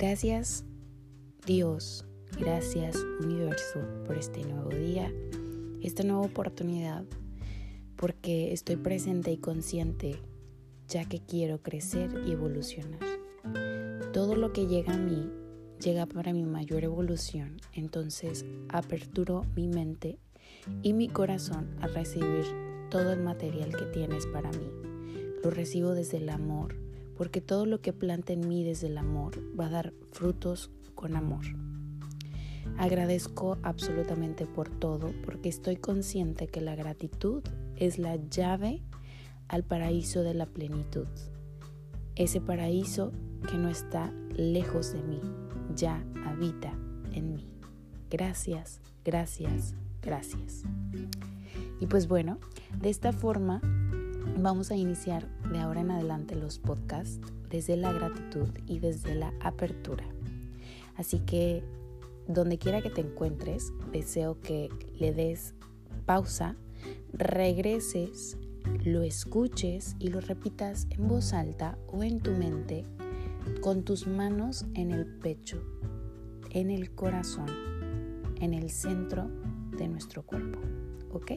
Gracias Dios, gracias universo por este nuevo día, esta nueva oportunidad, porque estoy presente y consciente ya que quiero crecer y evolucionar. Todo lo que llega a mí llega para mi mayor evolución, entonces aperturo mi mente y mi corazón a recibir todo el material que tienes para mí. Lo recibo desde el amor, porque todo lo que planta en mí desde el amor va a dar frutos con amor. Agradezco absolutamente por todo porque estoy consciente que la gratitud es la llave al paraíso de la plenitud. Ese paraíso que no está lejos de mí, ya habita en mí. Gracias, gracias, gracias. Y pues bueno, de esta forma vamos a iniciar de ahora en adelante los podcasts desde la gratitud y desde la apertura. Así que donde quiera que te encuentres, deseo que le des pausa, regreses, lo escuches y lo repitas en voz alta o en tu mente con tus manos en el pecho, en el corazón, en el centro de nuestro cuerpo. ¿Ok?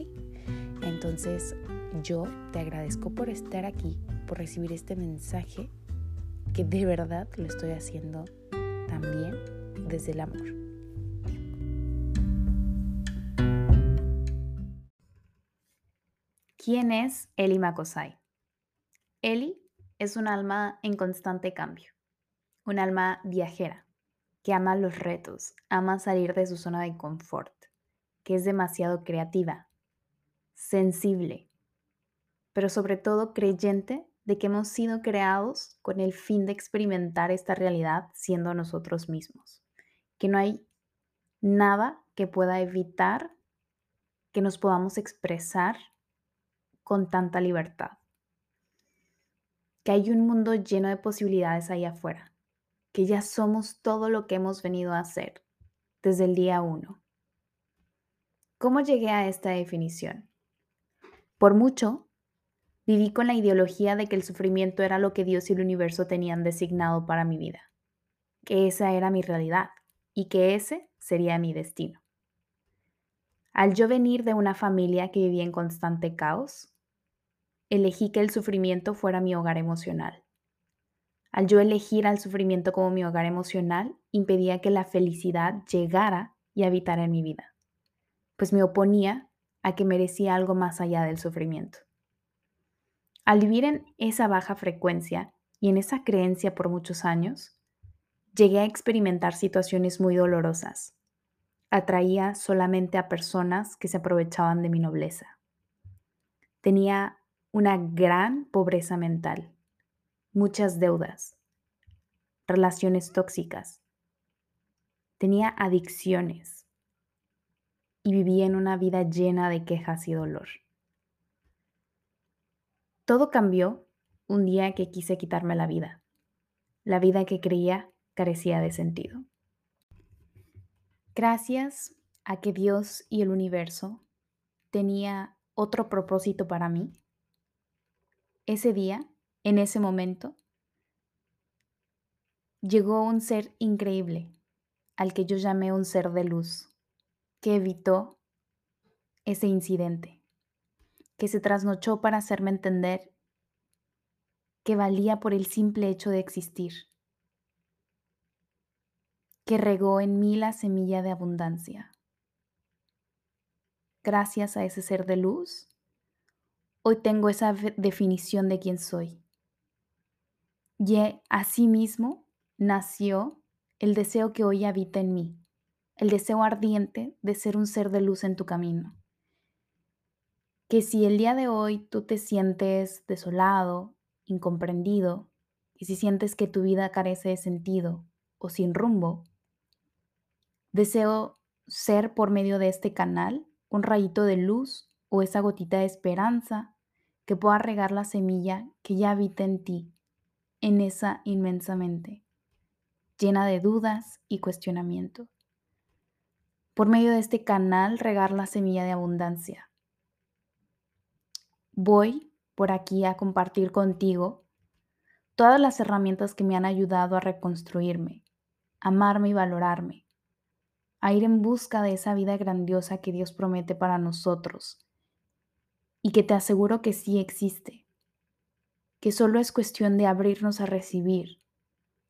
Entonces yo te agradezco por estar aquí, por recibir este mensaje que de verdad lo estoy haciendo también desde el amor. ¿Quién es Eli Makosai? Eli es un alma en constante cambio, un alma viajera que ama los retos, ama salir de su zona de confort, que es demasiado creativa, sensible, pero sobre todo creyente de que hemos sido creados con el fin de experimentar esta realidad siendo nosotros mismos, que no hay nada que pueda evitar que nos podamos expresar con tanta libertad, que hay un mundo lleno de posibilidades ahí afuera, que ya somos todo lo que hemos venido a hacer desde el día uno. ¿Cómo llegué a esta definición? Por mucho, Viví con la ideología de que el sufrimiento era lo que Dios y el universo tenían designado para mi vida, que esa era mi realidad y que ese sería mi destino. Al yo venir de una familia que vivía en constante caos, elegí que el sufrimiento fuera mi hogar emocional. Al yo elegir al sufrimiento como mi hogar emocional, impedía que la felicidad llegara y habitara en mi vida, pues me oponía a que merecía algo más allá del sufrimiento. Al vivir en esa baja frecuencia y en esa creencia por muchos años, llegué a experimentar situaciones muy dolorosas. Atraía solamente a personas que se aprovechaban de mi nobleza. Tenía una gran pobreza mental, muchas deudas, relaciones tóxicas. Tenía adicciones y vivía en una vida llena de quejas y dolor. Todo cambió un día que quise quitarme la vida, la vida que creía carecía de sentido. Gracias a que Dios y el universo tenía otro propósito para mí, ese día, en ese momento, llegó un ser increíble, al que yo llamé un ser de luz, que evitó ese incidente que se trasnochó para hacerme entender que valía por el simple hecho de existir, que regó en mí la semilla de abundancia. Gracias a ese ser de luz, hoy tengo esa definición de quién soy. Y asimismo nació el deseo que hoy habita en mí, el deseo ardiente de ser un ser de luz en tu camino que si el día de hoy tú te sientes desolado, incomprendido, y si sientes que tu vida carece de sentido o sin rumbo, deseo ser por medio de este canal un rayito de luz o esa gotita de esperanza que pueda regar la semilla que ya habita en ti, en esa inmensamente, llena de dudas y cuestionamiento. Por medio de este canal regar la semilla de abundancia, voy por aquí a compartir contigo todas las herramientas que me han ayudado a reconstruirme, amarme y valorarme, a ir en busca de esa vida grandiosa que Dios promete para nosotros y que te aseguro que sí existe, que solo es cuestión de abrirnos a recibir,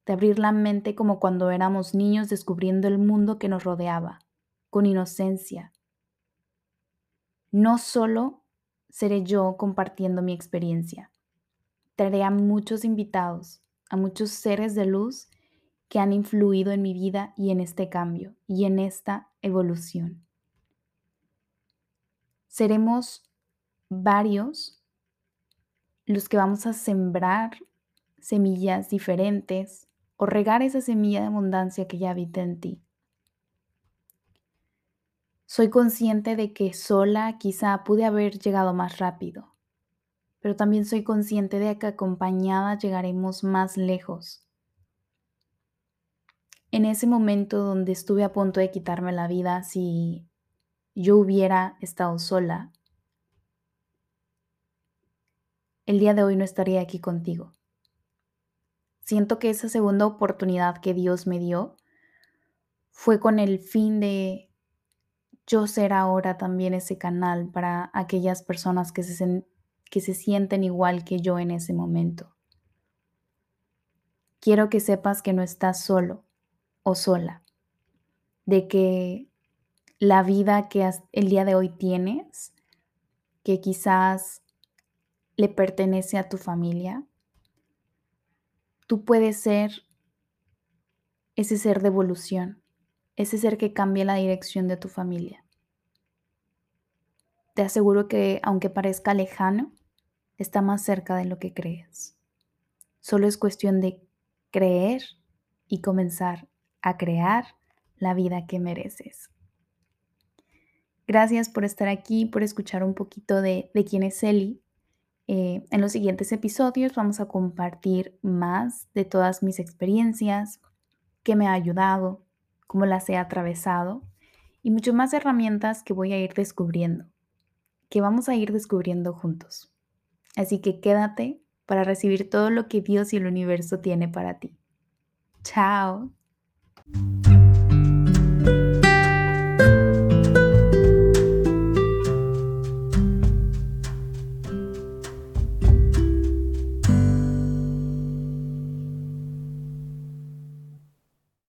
de abrir la mente como cuando éramos niños descubriendo el mundo que nos rodeaba, con inocencia. No solo seré yo compartiendo mi experiencia, traeré a muchos invitados, a muchos seres de luz que han influido en mi vida y en este cambio y en esta evolución. Seremos varios los que vamos a sembrar semillas diferentes o regar esa semilla de abundancia que ya habita en ti. Soy consciente de que sola quizá pude haber llegado más rápido, pero también soy consciente de que acompañada llegaremos más lejos en ese momento donde estuve a punto de quitarme la vida, si yo hubiera estado sola, el día de hoy no estaría aquí contigo. Siento que esa segunda oportunidad que Dios me dio fue con el fin de yo ser ahora también ese canal para aquellas personas que se, que se sienten igual que yo en ese momento. Quiero que sepas que no estás solo o sola, de que la vida que el día de hoy tienes, que quizás le pertenece a tu familia, tú puedes ser ese ser de evolución, ese ser que cambia la dirección de tu familia. Te aseguro que aunque parezca lejano, está más cerca de lo que crees. Solo es cuestión de creer y comenzar a crear la vida que mereces. Gracias por estar aquí, por escuchar un poquito de, quién es Eli. Eh, en los siguientes episodios vamos a compartir más de todas mis experiencias, qué me ha ayudado, cómo las he atravesado y mucho más herramientas que voy a ir descubriendo, que vamos a ir descubriendo juntos. Así que quédate para recibir todo lo que Dios y el universo tiene para ti. Chao.